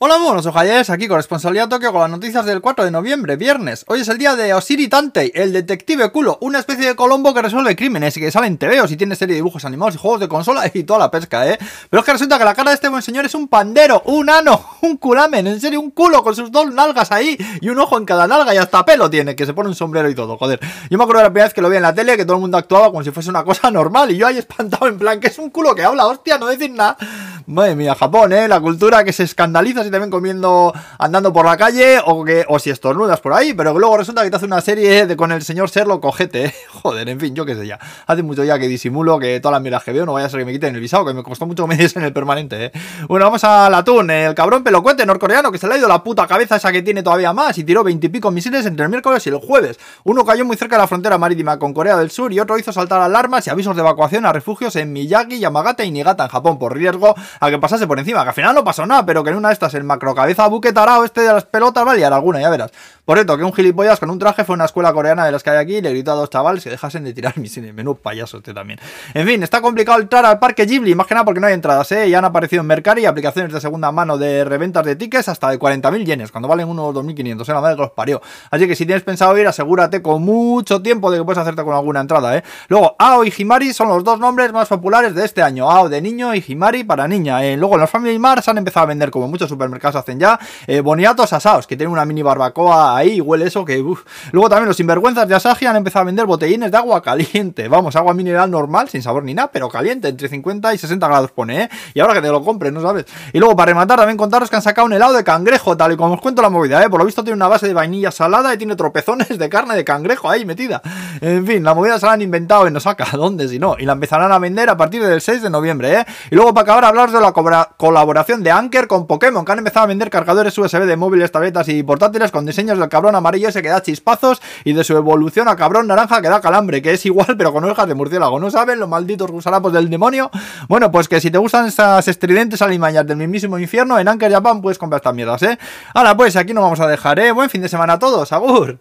Hola, buenos ojalles, aquí con Responsabilidad Tokio con las noticias del 4 de noviembre, viernes. Hoy es el día de Osiri Tantei, el detective culo, una especie de Colombo que resuelve crímenes y que sale en TVOs y tiene serie de dibujos animados y juegos de consola y toda la pesca, ¿eh? Pero es que resulta que la cara de este buen señor es un pandero, un ano, un culamen, en serio, un culo con sus dos nalgas ahí y un ojo en cada nalga y hasta pelo tiene, que se pone un sombrero y todo, joder. Yo me acuerdo de la primera vez que lo vi en la tele, que todo el mundo actuaba como si fuese una cosa normal y yo ahí espantado en plan, que es un culo que habla, hostia, no decir nada. Madre mía, Japón, ¿eh? La cultura que se escandaliza si te ven comiendo, andando por la calle o que o si estornudas por ahí, pero luego resulta que te hace una serie de con el señor Serlo cojete, ¿eh? Joder, en fin, yo qué sé ya. Hace mucho ya que disimulo que todas las miras que veo no vaya a ser que me quiten el visado, que me costó mucho que me en el permanente, ¿eh? Bueno, vamos al atún, el cabrón pelocuente norcoreano que se le ha ido la puta cabeza esa que tiene todavía más y tiró veintipico misiles entre el miércoles y el jueves. Uno cayó muy cerca de la frontera marítima con Corea del Sur y otro hizo saltar alarmas y avisos de evacuación a refugios en Miyagi, Yamagata y Niigata en Japón por riesgo a que pasase por encima que al final no pasó nada, pero que en una de estas el macrocabeza buque tarao este de las pelotas vale y alguna, ya verás. Por cierto, que un gilipollas con un traje fue a una escuela coreana de las que hay aquí y le gritó a dos chavales que dejasen de tirar misiles. Menú payaso este también. En fin, está complicado entrar al parque Ghibli, más que nada porque no hay entradas, ¿eh? Ya han aparecido en Mercari aplicaciones de segunda mano de reventas de tickets hasta de 40.000 yenes, cuando valen unos 2.500, ¿eh? La madre que los parió. Así que si tienes pensado ir, asegúrate con mucho tiempo de que puedes hacerte con alguna entrada, ¿eh? Luego, Ao y Himari son los dos nombres más populares de este año. Ao de niño y Himari para niña. ¿eh? Luego, los Family Mart han empezado a vender, como muchos supermercados hacen ya, eh, boniatos asados, que tienen una mini barbacoa ahí huele eso que Luego también los sinvergüenzas de Asahi han empezado a vender botellines de agua caliente. Vamos, agua mineral normal, sin sabor ni nada, pero caliente, entre 50 y 60 grados pone, ¿eh? Y ahora que te lo compres, ¿no sabes? Y luego, para rematar, también contaros que han sacado un helado de cangrejo, tal y como os cuento la movida, ¿eh? Por lo visto tiene una base de vainilla salada y tiene tropezones de carne de cangrejo ahí metida. En fin, la movida se la han inventado en Osaka, ¿dónde si no? Y la empezarán a vender a partir del 6 de noviembre, ¿eh? Y luego, para acabar, hablar de la colaboración de Anker con Pokémon, que han empezado a vender cargadores USB de móviles, tabletas y portátiles con diseños cabrón amarillo ese que da chispazos y de su evolución a cabrón naranja que da calambre, que es igual pero con orejas de murciélago. ¿No saben los malditos gusarapos del demonio? Bueno, pues que si te gustan estas estridentes alimañas del mismísimo infierno, en Anker Japan puedes comprar estas mierdas, ¿eh? Ahora pues, aquí nos vamos a dejar, ¿eh? Buen fin de semana a todos, agur.